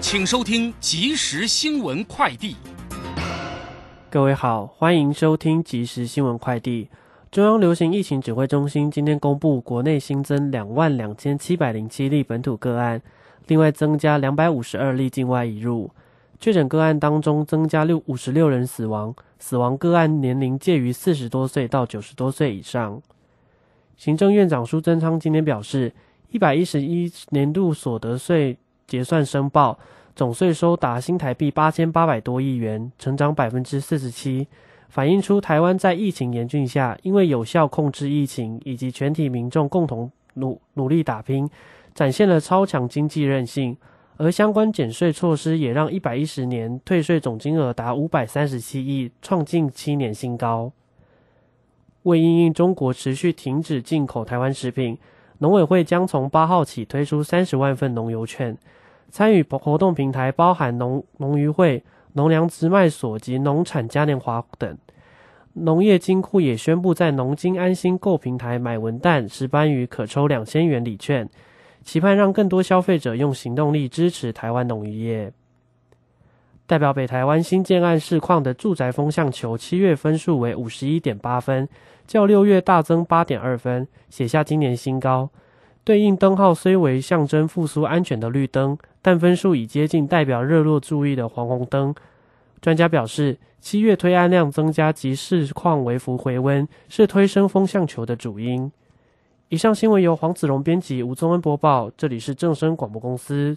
请收听即时新闻快递。各位好，欢迎收听即时新闻快递。中央流行疫情指挥中心今天公布，国内新增两万两千七百零七例本土个案，另外增加两百五十二例境外移入。确诊个案当中，增加六五十六人死亡，死亡个案年龄介于四十多岁到九十多岁以上。行政院长苏贞昌今天表示，一百一十一年度所得税结算申报。总税收达新台币八千八百多亿元，成长百分之四十七，反映出台湾在疫情严峻下，因为有效控制疫情以及全体民众共同努努力打拼，展现了超强经济韧性。而相关减税措施也让一百一十年退税总金额达五百三十七亿，创近七年新高。为因应中国持续停止进口台湾食品，农委会将从八号起推出三十万份农油券。参与活动平台包含农农渔会、农粮直卖所及农产嘉年华等。农业金库也宣布，在农金安心购平台买文旦、石斑鱼可抽两千元礼券，期盼让更多消费者用行动力支持台湾农渔业。代表北台湾新建案市况的住宅风向球，七月分数为五十一点八分，较六月大增八点二分，写下今年新高。对应灯号虽为象征复苏安全的绿灯，但分数已接近代表热络注意的黄红灯。专家表示，七月推案量增加及市况微幅回温，是推升风向球的主因。以上新闻由黄子荣编辑，吴宗恩播报。这里是正声广播公司。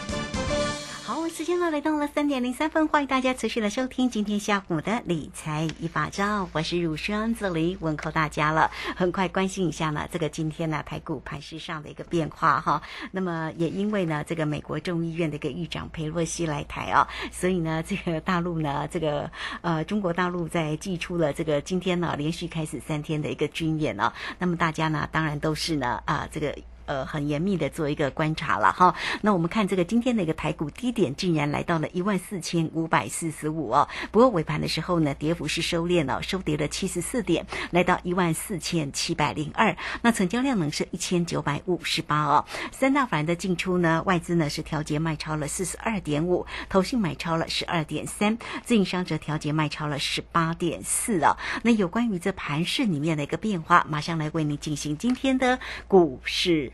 时间呢来到了三点零三分，欢迎大家持续的收听今天下午的理财一把照，我是乳霜这里问候大家了。很快关心一下呢，这个今天呢台股盘势上的一个变化哈。那么也因为呢这个美国众议院的一个议长佩洛西来台啊，所以呢这个大陆呢这个呃中国大陆在寄出了这个今天呢连续开始三天的一个军演啊。那么大家呢当然都是呢啊这个。呃，很严密的做一个观察了哈。那我们看这个今天的一个台股低点，竟然来到了一万四千五百四十五哦。不过尾盘的时候呢，跌幅是收敛了，收跌了七十四点，来到一万四千七百零二。那成交量呢是一千九百五十八哦。三大法人的进出呢，外资呢是调节卖超了四十二点五，投信买超了十二点三，自营商则调节卖超了十八点四哦。那有关于这盘市里面的一个变化，马上来为你进行今天的股市。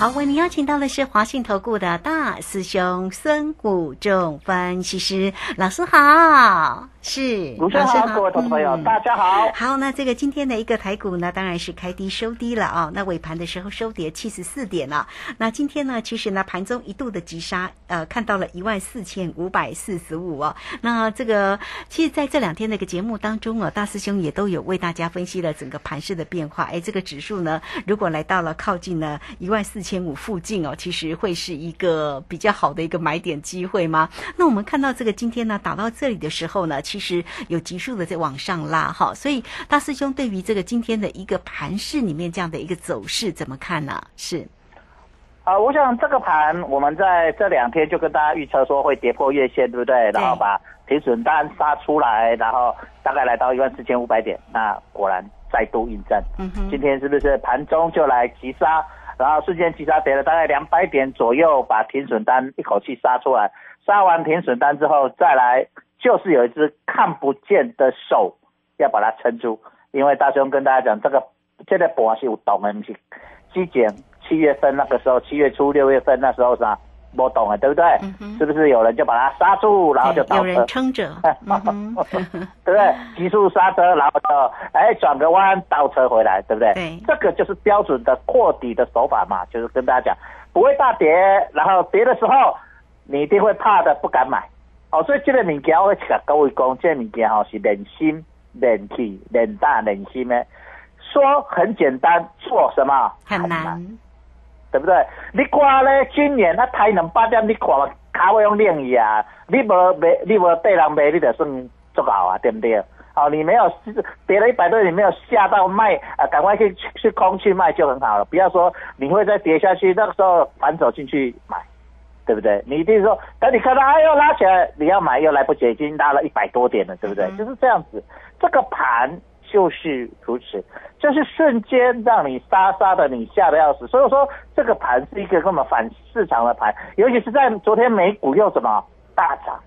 好，为您邀请到的是华信投顾的大师兄孙谷仲分析师老师好。是主持人好，各位投资朋友，嗯大家好。好，那这个今天的一个台股呢，当然是开低收低了啊、那尾盘的时候收跌七十四点了。那今天呢，其实呢盘中一度的急杀，呃，看到了一万四千五百四十五哦。那这个其实在这两天的一个节目当中啊，大师兄也都有为大家分析了整个盘势的变化。哎，这个指数呢，如果来到了靠近呢一万四千五附近哦，其实会是一个比较好的一个买点机会吗？那我们看到这个今天呢打到这里的时候呢，其实有急速的在往上拉哈，所以大师兄对于这个今天的一个盘势里面这样的一个走势怎么看呢？是啊、我想这个盘我们在这两天就跟大家预测说会跌破月线，对不对？然后把停损单杀出来，然后大概来到一万四千五百点，那果然再度印证。嗯哼，今天是不是盘中就来急杀，然后瞬间急杀跌了大概两百点左右，把停损单一口气杀出来，杀完停损单之后再来，就是有一只看不见的手要把它撑住，因为大兄跟大家讲，这个这个盘是有懂的，不是之前七月份那个时候，七月初六月份那时候啥我懂了，对不对？嗯是不是有人就把它刹住，然后就倒车？有人撑着，对不对？急速刹车，然后就哎转个弯倒车回来，对不对？对这个就是标准的扩底的手法嘛，就是跟大家讲，不会大跌，然后跌的时候你一定会怕的，不敢买。哦，所以这个物件我请各位讲，这个物件吼是人心、人气、人大、人心的。说很简单，做什么很难，对不对？你看咧，今年啊抬两百点，你看卡位用练伊啊，你无卖，你无对人卖，你就算足好啊，对不对？哦，你没有跌了一百多，你没有吓到卖啊，赶快去去空去卖就很好了。不要说你会再跌下去，那个时候反手进去买，对不对？你一定说等你看到哎呦拉起来，你要买又来不及，已经拉了一百多点了，对不对？嗯就是这样子，这个盘就是如此，就是瞬间让你杀杀的你吓得要死。所以说这个盘是一个根本反市场的盘，尤其是在昨天美股又什么大涨。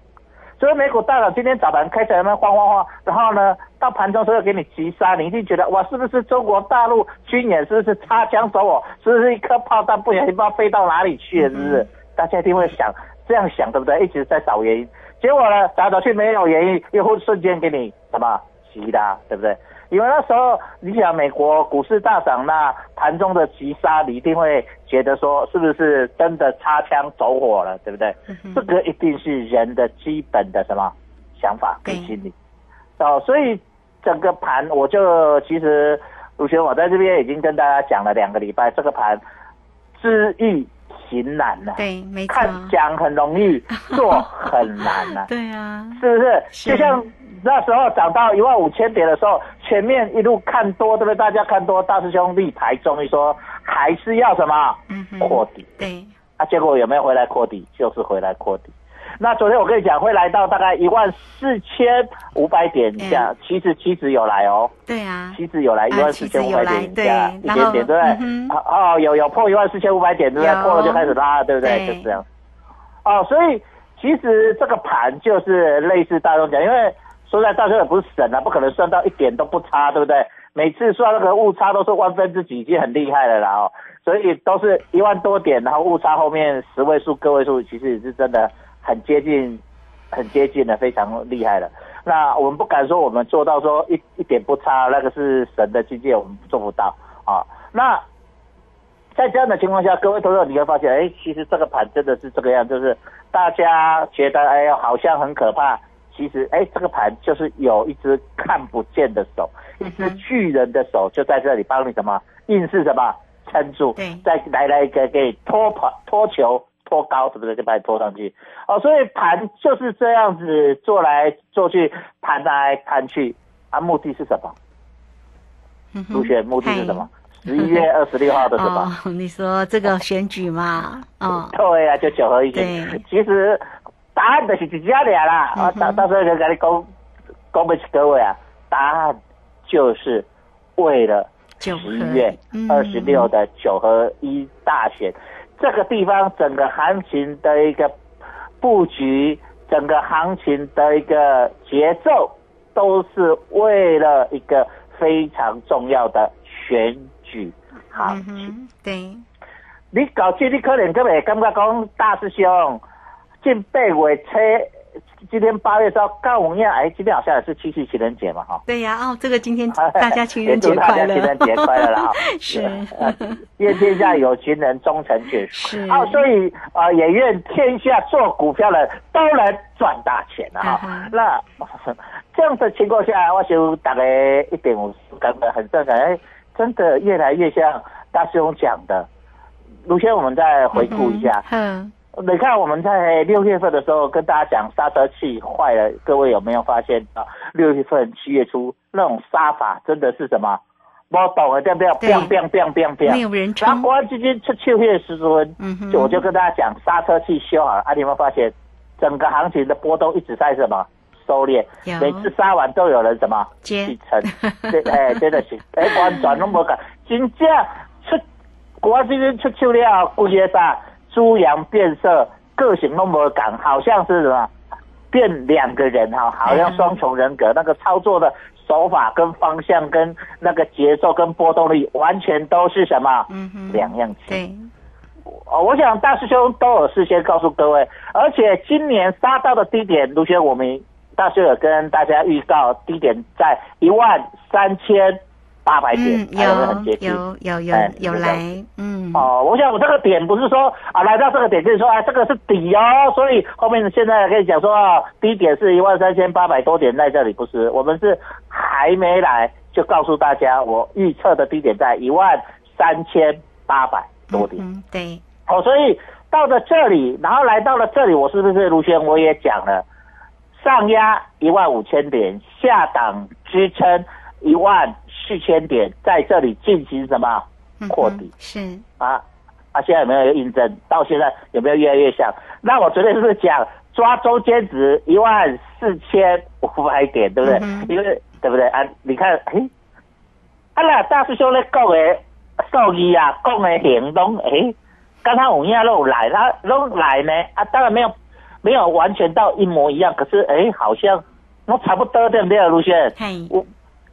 所以美股大涨，今天早盘开起来那边晃晃晃，然后呢，到盘中所有给你急杀，你一定觉得哇，是不是中国大陆军演是不是擦枪走火，是不是一颗炮弹不小心不知道飞到哪里去了，是不是？大家一定会想这样想，对不对？一直在找原因，结果呢，找来找去没有原因，又会瞬间给你什么急的啊，对不对？因为那时候你想美国股市大涨，那盘中的急杀，你一定会觉得说是不是真的擦枪走火了，对不对？这个一定是人的基本的什么想法跟心理。哦，所以整个盘我就其实卢轩，我在这边已经跟大家讲了两个礼拜，这个盘知易行难了、对，没错，看讲很容易，做很难呐、对啊，是不是？是就像那时候涨到一万五千点的时候，前面一路看多，对不对？大家看多，大师兄立牌终于说还是要什么嗯哼，扩底对，啊？结果有没有回来扩底？就是回来扩底。那昨天我跟你讲，会来到大概一万四千五百点以下，其实期指有来哦，对啊，期指有来一啊万四千五百点以下，期指有来对一点点，对不对？哦哦，有有破一万四千五百点，对不对？破了就开始拉了，对不对？就是这样。哦，所以其实这个盘就是类似大众讲，因为说实在大众也不是神啊，不可能算到一点都不差，对不对？每次算那个误差都是万分之几，已经很厉害了啦哦。所以都是一万多点，然后误差后面十位数、个位数，其实也是真的很接近，很接近的，非常厉害了。那我们不敢说我们做到说一一点不差，那个是神的境界，我们做不到啊。那在这样的情况下，各位投资者你会发现，哎，其实这个盘真的是这个样，就是大家觉得哎呦好像很可怕，其实哎这个盘就是有一只看不见的手，一只巨人的手就在这里帮你什么？硬是什么？撑住。对，再来来给给拖跑拖球拖高，对不对？就把你拖上去。哦，所以盘就是这样子做来做去，盘来盘去，啊，目的是什么？嗯入选目的是什么？十一月二十六号的什么？哦，你说这个选举嘛，哦，对啊，就九合一选对。其实答案就是一家俩啦。嗯哼我到到时候就跟你讲，讲不起各位啊，答案就是为了十一月嗯二十六的九合一大选，这个地方整个行情的一个布局，整个行情的一个节奏，都是为了一个非常重要的选举行嗯情。哼，对，你搞基，你可能根本感觉讲大师兄进八月初今天八月十号，告我们一样，哎，今天好像也是七夕情人节嘛，哈。对呀，哦，这个今天 大家情人节快乐，家情人节快乐了哈。是 呃愿天下有情人终成眷属。是好，所以啊、呃也愿天下做股票的都能赚大钱啊！那这样的情况下，我想大家一点五感觉很正常，哎，真的越来越像大师兄讲的。卢先，我们再回顾一下，嗯，你看我们在六月份的时候跟大家讲刹车器坏了，各位有没有发现啊？六月份、七月初那种杀法真的是什么？我懂了，对。不对？对 biang biang biang biang biang，没有人然后撑，国安基金出秋月时分，嗯哼。就我就跟大家讲，刹车器修好了，啊，你有没有发现整个行情的波动一直在什么？收敛？每次杀完都有人什么？接去撑，对，哎，真的是，哎，完全都无讲，真正出国安基金出秋了，规个啥猪羊变色，个性都无讲，好像是什么变两个人哈，好像双重人格，那个操作的手法跟方向跟那个节奏跟波动力，完全都是什么？嗯哼，两样情。对，哦，我想大师兄都有事先告诉各位，而且今年杀到的低点，卢轩我们大师兄有跟大家预告，低点在一万三千八百点，嗯，有有很接近？有有有来，嗯，哦，我想我这个点不是说啊，来到这个点就是说啊，这个是底哦，所以后面现在可以讲说啊，低点是一万三千八百多点在这里，不是，我们是还没来就告诉大家，我预测的低点在一万三千八百多点。嗯，对，哦，所以到了这里，然后来到了这里，我是不是卢轩我也讲了，上压一万五千点，下档支撑一万四千点，在这里进行什么嗯扩底？哼是，啊啊！现在有没有印证？到现在有没有越来越像？那我昨天是不是讲抓中间值一万四千五百点，对不对？嗯哼因为对不对啊？你看，哎，啊啦，大师兄咧讲的数字啊，讲的行动，哎，刚刚有影都来，他都来呢啊，当然没有没有完全到一模一样，可是哎，好像我差不多，对不对，卢轩？嘿，我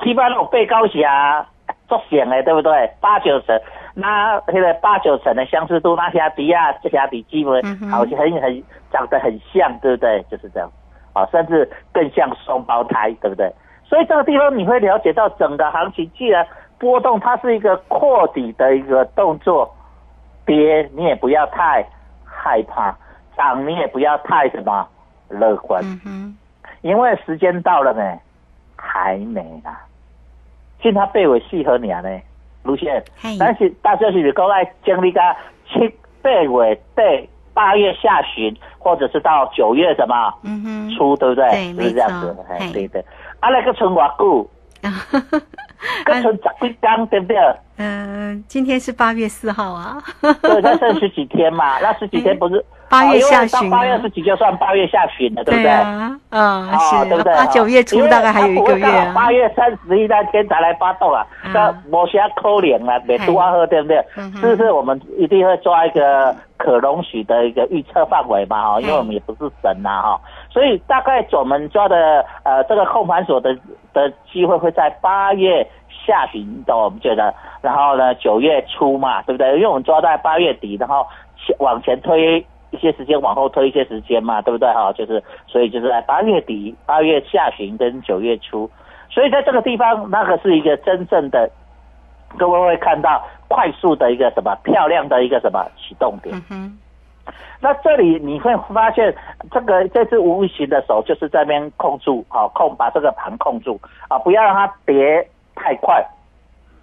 起码那种被高峡作险的，对不对？八九成，那那个八九成的相似度，那兄弟啊，这兄弟基本好像很很长得很像，对不对？就是这样，啊，甚至更像双胞胎，对不对？所以这个地方你会了解到整个行情，既然波动它是一个扩底的一个动作，跌你也不要太害怕，涨你也不要太什么乐观。嗯，因为时间到了呢，还没啦。现在八月四号年呢，卢先嘿，但是大家是讲爱经历个七八月底八月下旬，或者是到九月什么嗯哼，初，对不对？对是这样子哎，对对。啊，那个存偌久？个存十几天，对不对？嗯，今天是八月四号啊，对，那剩十几天嘛，那十几天不是八月下旬啊到八月十几就算八月下旬了，对不对？啊，啊哦，对不，对？八，九月初大概还有一个月啊，八月三十一那天才来发动啊，嗯那某些扣脸啊，没多喝，对不对？嗯是不是我们一定会抓一个可容许的一个预测范围嘛？哈，因为嗯我们也不是神呐，哈，所以大概我们抓的呃这个控盘所的的机会会在八月下旬的，我们觉得，然后呢九月初嘛，对不对？因为我们抓在八月底，然后前往前推一些时间，往后推一些时间嘛，对不对？哈，就是所以就是在八月底、八月下旬跟九月初，所以在这个地方，那个是一个真正的，各位会看到快速的一个什么漂亮的一个什么启动点。嗯，那这里你会发现，这个这只无形的手就是这边控住，好、控把这个盘控住啊，不要让它跌太快，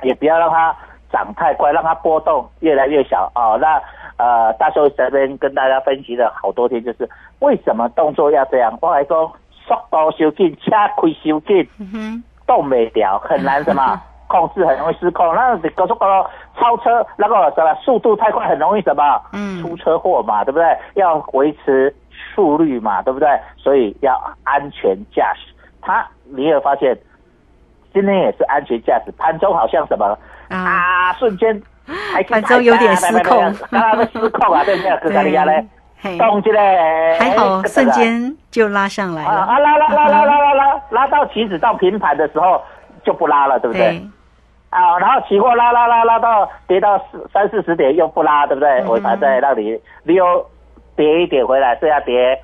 也不要让它涨太快，让它波动越来越小啊。那呃，大寿这边跟大家分析了好多天，就是为什么动作要这样？我来说，速度收紧，车开收紧，动没掉，很难什么控制，很容易失控。那高速公路超车，那个什么速度太快，很容易什么嗯出车祸嘛，对不对？要维持速率嘛，对不对？所以要安全驾驶。他你有发现，今天也是安全驾驶，盘中好像什么啊，啊，瞬间反正有点失控，刚刚失控啊，对 不对？格加利亚动起来，还好瞬间就拉上来了啊！拉拉拉拉拉拉拉，拉到棋子到平盘的时候就不拉了，对不对？啊，然后起货拉拉拉拉到跌到三四十点又不拉，对不对？我还在那里又，跌一点回来，这样跌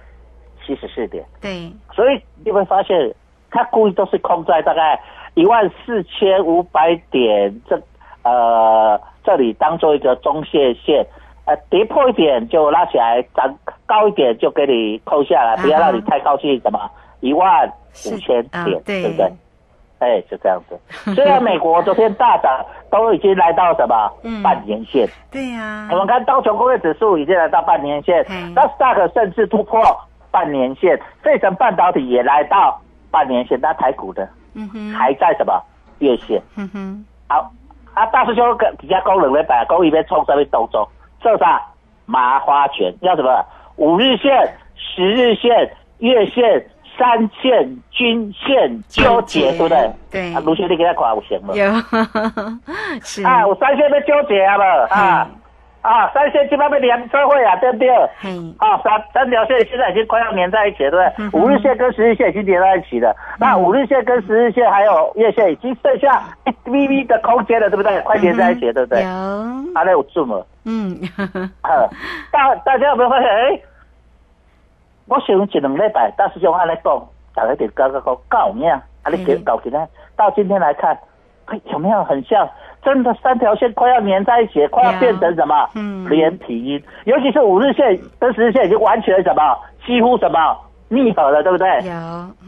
七十四点。对，所以你会发现，他故意都是空在大概一万四千五百点这呃。这里当做一个中线线，呃跌破一点就拉起来，涨高一点就给你扣下来，不要让你太高兴，什么？一万五千啊点，对。对不对？哎，就这样子。虽然美国昨天大涨，都已经来到什么？嗯。半年线，对呀、我们看道琼工业指数已经来到半年线嗯，那 Stock 甚至突破半年线，费城半导体也来到半年线，那台股的嗯哼，还在什么月线？嗯哼，好，啊，大师兄跟底下讲两礼拜，讲伊要创什么动作？做啥？麻花拳叫什么？五日线、十日线、月线、三线、均线纠结，对不对？对啊，卢兄弟给他夸我行吗？有，是啊，我三线都纠结啊无？啊啊，三线基本被连车会啊，对不对？嗯，啊，三三条线现在已经快要连在一起了，对嗯不对？五日线跟十日线已经连在一起了，那五日线跟十日线还有月线已经剩下一微微的空间了，对不对？快连在一起了，对不对？有，啊，那有准了。嗯，呃，大大家有没有发现？哎、我想一两礼拜，大师兄按来讲，大家点高高高高有影，啊，你搞起来，到今天来看，哎有没有很像？真的三条线快要粘在一起，快要变成什么？嗯连体婴，尤其是五日线跟十日线已经完全什么，几乎什么逆合了，对不对？有，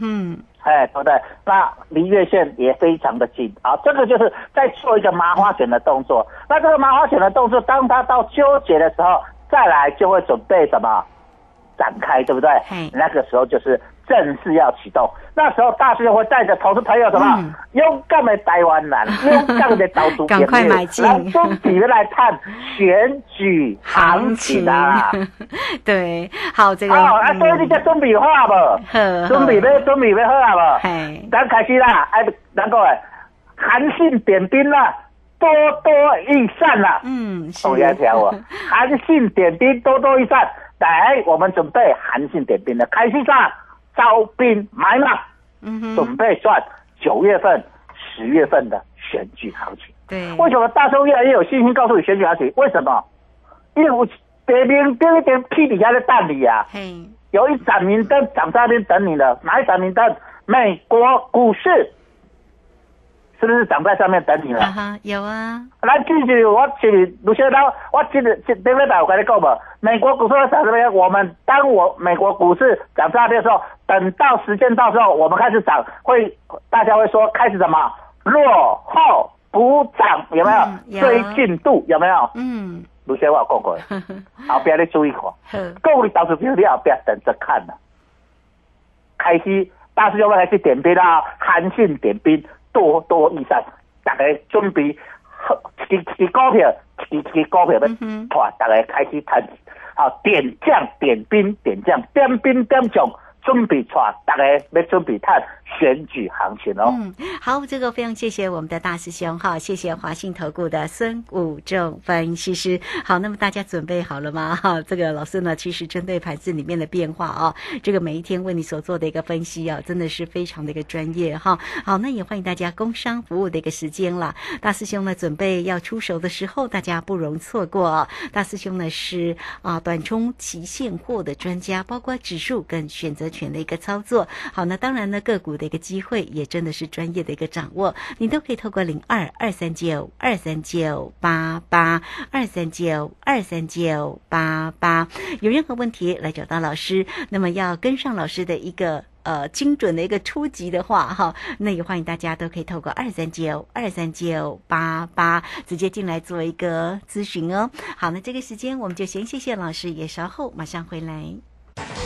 嗯，哎，对不对？那离月线也非常的近，啊，这个就是在做一个麻花卷的动作。那这个麻花卷的动作，当它到纠结的时候，再来就会准备什么展开，对不对嘿？那个时候就是正式要启动。那时候大师会带着投资朋友什么、嗯勇敢的台湾人，勇敢的岛主 赶快买进来准备来看选举行情啊！对，好，这个，哦，啊，所以你才准备好啊无？呵准备要准备要好啊无？嘿，咱开始啦，哎，咱讲诶，韩信点兵啦，多多益善啦。嗯，是，同样条哦，韩信点兵，多多益善。来，我们准备韩信点兵了，开始上招兵买马，嗯哼，准备算九月份、十月份的选举行情。对，为什么大众越来越有信心告诉你选举行情？为什么？因为我别边边一点屁底下的蛋里啊。嘿，有一盏明灯长在那边等你了，哪一盏明灯？美国股市是不是长在上面等你了？啊哈，有啊，来继续，我请卢先生，我记得这这礼拜我跟你讲嘛，美国股市会涨这边，我们当我美国股市涨大跌的时候，等到时间到时候，我们开始涨，会大家会说开始什么落后补涨，有没有？嗯有追进度有没有？嗯，卢先生我过的，后边你注意看。呵，各位投资朋友，你后边等着看呐、开始大师兄们开始点兵啦，韩信点兵，多多益善，大家准备好一支一支股票，一支一支股票要嗯哼。哇，大家开始谈，好点将点兵点将点兵点将，准备出，大家要准备看选举行情哦。嗯，好，这个非常谢谢我们的大师兄哈，谢谢华信投顾的孙武正分析师。好，那么大家准备好了吗？哈，这个老师呢，其实针对盘子里面的变化啊，这个每一天为你所做的一个分析啊，真的是非常的一个专业哈。好，那也欢迎大家工商服务的一个时间了。大师兄呢，准备要出手的时候，大家不容错过。大师兄呢是啊短冲期现货的专家，包括指数跟选择权的一个操作。好，那当然呢个股的一个机会也真的是专业的一个掌握，你都可以透过零二二三九二三九八八二三九二三九八八，有任何问题来找到老师，那么要跟上老师的一个。呃，精准的一个初级的话，哈，那也欢迎大家都可以透过二三九二三九八八直接进来做一个咨询哦。好，那这个时间我们就先谢谢老师，也稍后马上回来。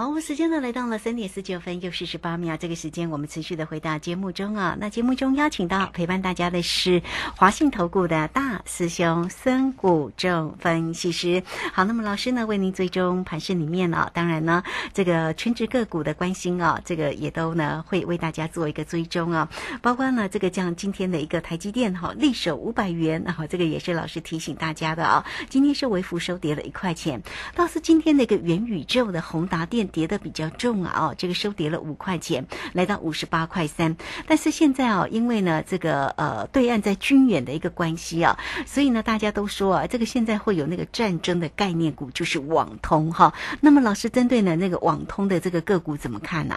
好，时间呢来到了三点四九分又四十八秒，这个时间我们持续的回到节目中啊。那节目中邀请到陪伴大家的是华信投顾的大师兄孙谷正分析师。好，那么老师呢为您追踪盘市里面呢，当然呢这个全职个股的关心啊，这个也都呢会为大家做一个追踪啊，包括呢这个像今天的一个台积电哈，力守五百元，然后这个也是老师提醒大家的啊。今天是微幅收跌了一块钱，倒是今天的一个元宇宙的宏达电跌的比较重啊，哦，这个收跌了五块钱，来到五十八块三。但是现在啊，因为呢这个呃对岸在军演的一个关系啊，所以呢大家都说啊，这个现在会有那个战争的概念股，就是网通哈。那么老师针对呢那个网通的这个个股怎么看呢、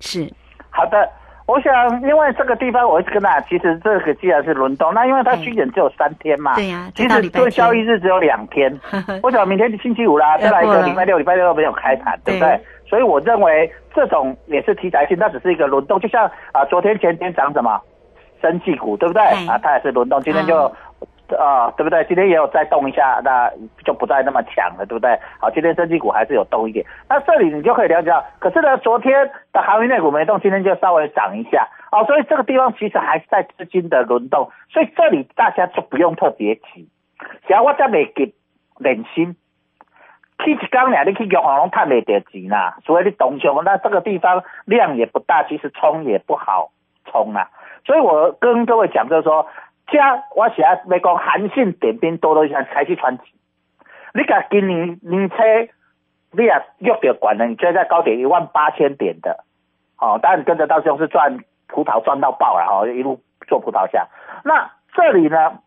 是好的，我想因为这个地方我一直跟大家，其实这个既然是轮动，那因为它军演只有三天嘛，对呀、其实做交易。日只有两天，我想明天是星期五啦，再来一个礼拜六，礼拜六都没有开盘，对不对？所以我认为这种也是题材性，它只是一个轮动，就像啊、昨天前天涨什么生技股，对不对？啊，它也是轮动，今天就。啊、对不对？今天也有再动一下，那就不再那么强了，对不对？好，今天生技股还是有动一点。那这里你就可以了解到，可是呢，昨天的航运类股没动，今天就稍微涨一下，哦，所以这个地方其实还是在资金的轮动，所以这里大家就不用特别急。只要我再没给忍心，去一缸俩，你去玉行拢探没得钱啦，所以你懂熊，那这个地方量也不大，其实冲也不好冲啦。所以我跟各位讲就是说，加我写要讲韩信点兵多多益善，才去传奇。你甲今年年初你也约着管了，你追在高点一万八千点的，哦，当然跟着到时候是赚葡萄赚到爆了哦，一路做葡萄下。那这里呢，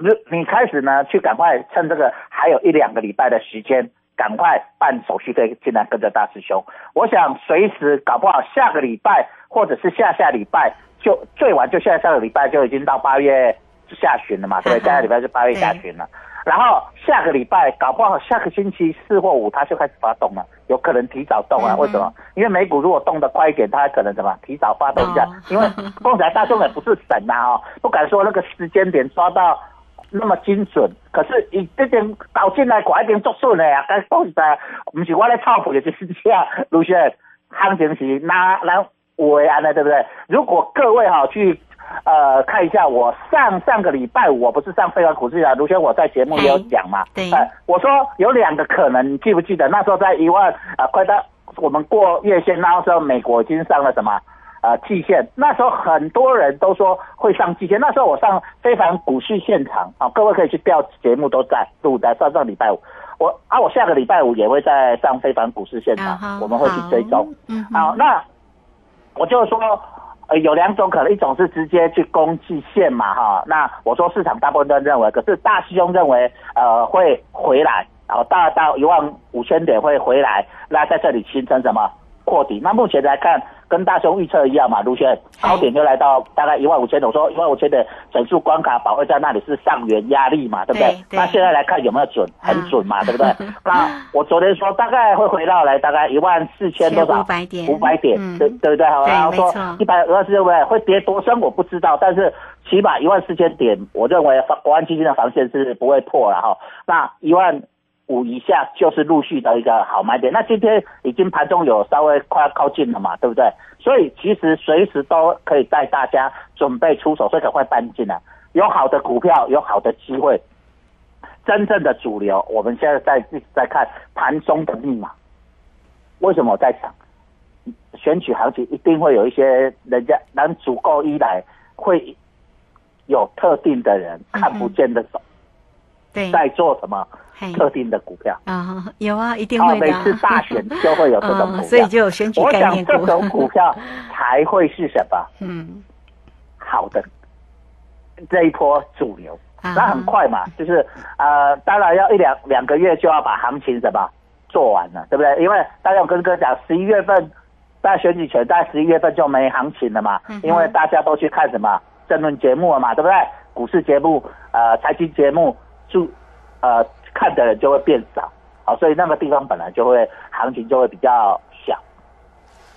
你你开始呢去赶快趁这个还有一两个礼拜的时间，赶快办手续费进来跟着大师兄。我想随时搞不好下个礼拜或者是下下礼拜就最晚就下下个礼拜就已经到八月下旬了嘛，对不对？下个礼拜是八月下旬了。然后下个礼拜搞不好下个星期四或五它就开始发动了，有可能提早动啊？为什么？因为美股如果动得快一点，它可能什么提早发动一下？因为凤仔大众也不是神呐、哦，不敢说那个时间点抓到那么精准。可是以这点倒进来快一点做顺的呀，该讲实在，不是我在操盘就是这样，卢先行情是哪哪为安的，对不对？如果各位哈、去。呃，看一下我上上个礼拜五，我不是上非凡股市啊，卢轩我在节目也有讲嘛，对呃，我说有两个可能，你记不记得那时候在一万啊、快到我们过月线，那时候美国已经上了什么呃季线，那时候很多人都说会上季线，那时候我上非凡股市现场啊、各位可以去调节目都在录在上上礼拜五，我啊我下个礼拜五也会在上非凡股市现场，啊我们会去追踪，嗯哼好，那我就说，呃，有两种可能，一种是直接去攻季线嘛，哈。那我说市场大部分都认为，可是大师兄认为，呃，会回来，然后大到一万五千点会回来，那在这里形成什么破底？那目前来看，跟大雄预测一样嘛，卢轩高点就来到大概一万五千点，我说一万五千的整数关卡保卫在那里是上缘压力嘛，对不对？对对那现在来看有没有准？很准嘛，对不对？那我昨天说大概会回到来大概一万四千多少？500点五百点，嗯对对不对？好，对然后说一百二十六位会跌多深我不知道，但是起码一万四千点，我认为防国安基金的防线是不会破了哈。那一万五以下就是陆续的一个好买点。那今天已经盘中有稍微快要靠近了嘛，对不对？所以其实随时都可以带大家准备出手，所以赶快搬进来。有好的股票，有好的机会。真正的主流，我们现在在一直在看盘中的密码。为什么我在讲？选举行情一定会有一些人家能足够依赖，会有特定的人看不见的手对在做什么特定的股票。啊，有啊，一定啊，会的啊。每次大选就会有这种 股票，嗯所以就有选举我概念股想这种股票 才会是什么嗯，好的这一波主流。啊那很快嘛，就是呃，当然要一两两个月就要把行情什么做完了，对不对？因为大家我跟哥讲，十一月份在选举前，在十一月份就没行情了嘛，嗯因为大家都去看什么政论节目了嘛，对不对？股市节目、呃，财经节目，注呃看的人就会变少，好，所以那个地方本来就会行情就会比较小。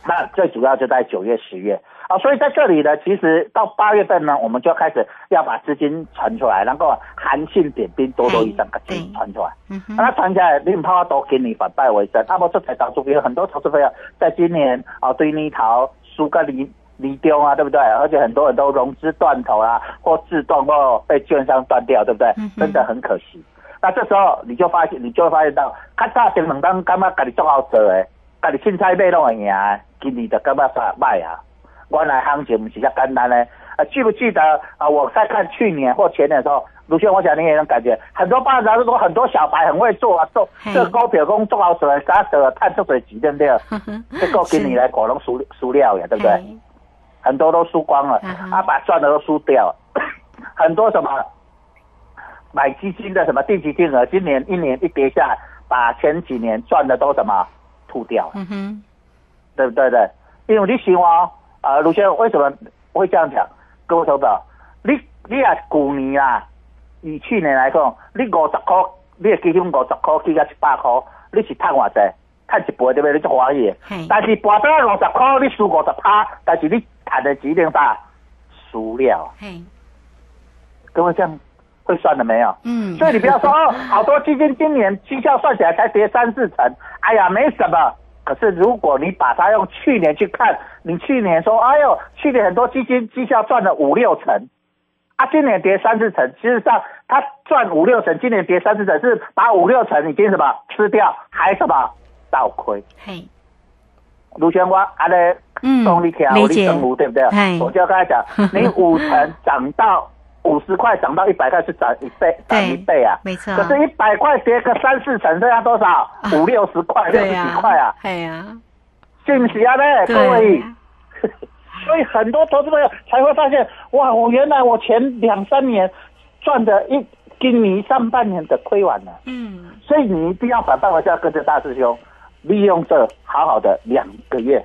那最主要就在九月、十月啊，所以在这里呢，其实到八月份呢，我们就开始要把资金传出来，然后韩信点兵多多益善，把资金传出来。嗯哼，那传起来，你唔怕都给你反败为胜。那么这才导致有很多投资朋友在今年啊，对泥陶输个离离丢啊，对不对？而且很多人都融资断头啊，或自动或被券商断掉，对不对？真的很可惜。那这时候你就发现，你就会发现到，较早前两当感觉家己做好做诶，家己凊彩买拢会赢的，今年就感觉煞歹啊。原来行情不是遐简单呢。啊，记不记得啊？我在看去年或前年的时候，卢轩，我想你也能感觉，很多巴掌说很多小白很会做啊，做嘿这股票工做好做的，啥得探出水几，对不对？结果今年来可能输输了呀，对不对？嘿很多都输光了，啊，把赚的都输掉了，很多什么买基金的什么定期定额，今年一年一跌下来，把前几年赚的都什么吐掉了，嗯哼，对不对的？因为你想哦，啊，卢先生为什么会这样讲？各位投票，你你也是，去年啊，以去年来讲，你五十块，你的基金五十块去到一百块，你是赚偌济？赚一倍对不对？你就欢喜的。嘿，但是博到六十块，你输五十趴，但是你赚的几定大输了。嘿，各位这样会算了没有？嗯，所以你不要说哦，好多基金今年绩效算起来才跌三四成，哎呀，没什么。可是如果你把它用去年去看，你去年说，哎呦，去年很多基金绩效赚了五六成，啊，今年跌三四成，事实上他赚五六成，今年跌三四成，是把五六成已经什么吃掉，还什么倒亏。嘿，卢轩我安尼嗯动力条，理解你生五对不对嘿？我就跟他讲，你五成涨到五十块，涨到一百块是涨一倍，涨一倍啊。没错，可是，一百块跌个三四成，这样多少？五六十块，六十几块啊，哎呀，信不信啊？呢，各位。所以很多投资朋友才会发现，哇，我原来我前两三年赚的一今年上半年的亏完了。嗯，所以你一定要反败为胜，跟着大师兄，利用这好好的两个月、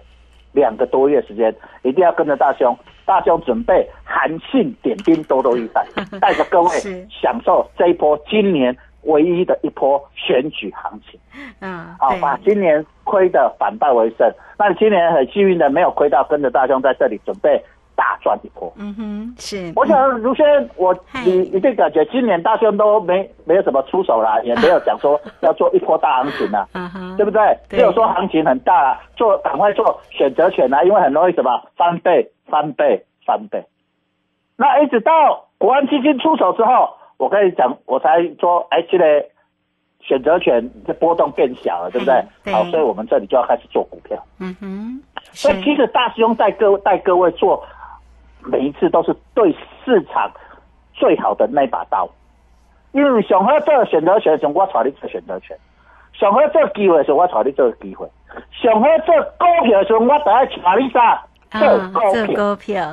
两个多月时间，一定要跟着大兄。大兄准备韩信点兵，多多益善，带着各位享受这一波今年唯一的一波选举行情。嗯，好，对把今年亏的反败为胜。那你今年很幸运的没有亏到，跟着大兄在这里准备大赚一波。嗯哼，是，我想如先，我嗨你一定感觉今年大兄都没没有什么出手啦，也 没有讲说要做一波大行情啦，嗯哼，对不对？对没有说行情很大啦，做赶快做选择权啦，因为很容易什么翻倍、翻倍、翻倍。那一直到国安基金出手之后，我跟你讲，我才说，哎，这个选择权这波动变小了，对不对嗯？对好，所以我们这里就要开始做股票。嗯哼，所以其实大师兄带各位带各位做，每一次都是对市场最好的那把刀。因为上好做选择权我带你做选择权；上好做机会的时候，我带你做机会；上好做股票的时候，我带你带你啥做啊，股做票。股票，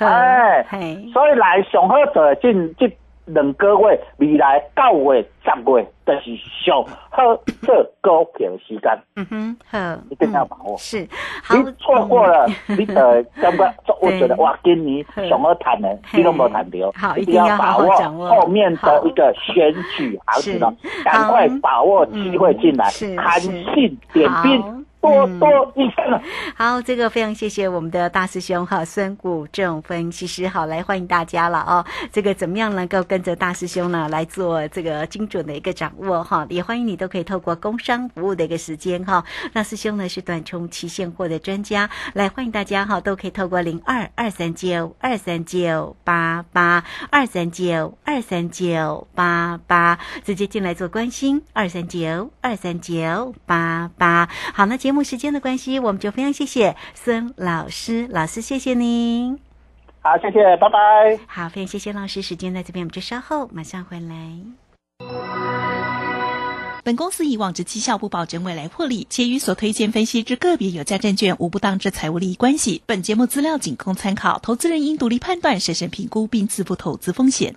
哎，所以来上好做的这这两个月，未来九月、十月，就是上好做股票的时间，嗯哼，好，一定要把握。是，好，你错过了，你呃，感觉我觉得 对。哇，今年上好谈的，你都没谈到，好一定要把握后面的一个选举行情赶快把握机会进来嗯是，韩信点兵，多多益善了。好，这个非常谢谢我们的大师兄哈，孙谷正分析师好，来欢迎大家了哦。这个怎么样能够跟着大师兄呢来做这个精准的一个掌握哈？也欢迎你都可以透过工商服务的一个时间哈。那师兄呢是短冲期现货的专家，来欢迎大家哈，都可以透过零二二三九二三九八八二三九二三九八八直接进来做关心二三九二三九八八。好，那节目时间的关系，我们就非常谢谢孙老师，老师谢谢您。好，谢谢，拜拜。好，非常谢谢老师，时间在这边，我们就稍后马上回来。本公司以往之绩效不保证未来获利，且与所推荐分析之个别有价证券无不当之财务利益关系。本节目资料仅供参考，投资人应独立判断、审慎评估并自负投资风险。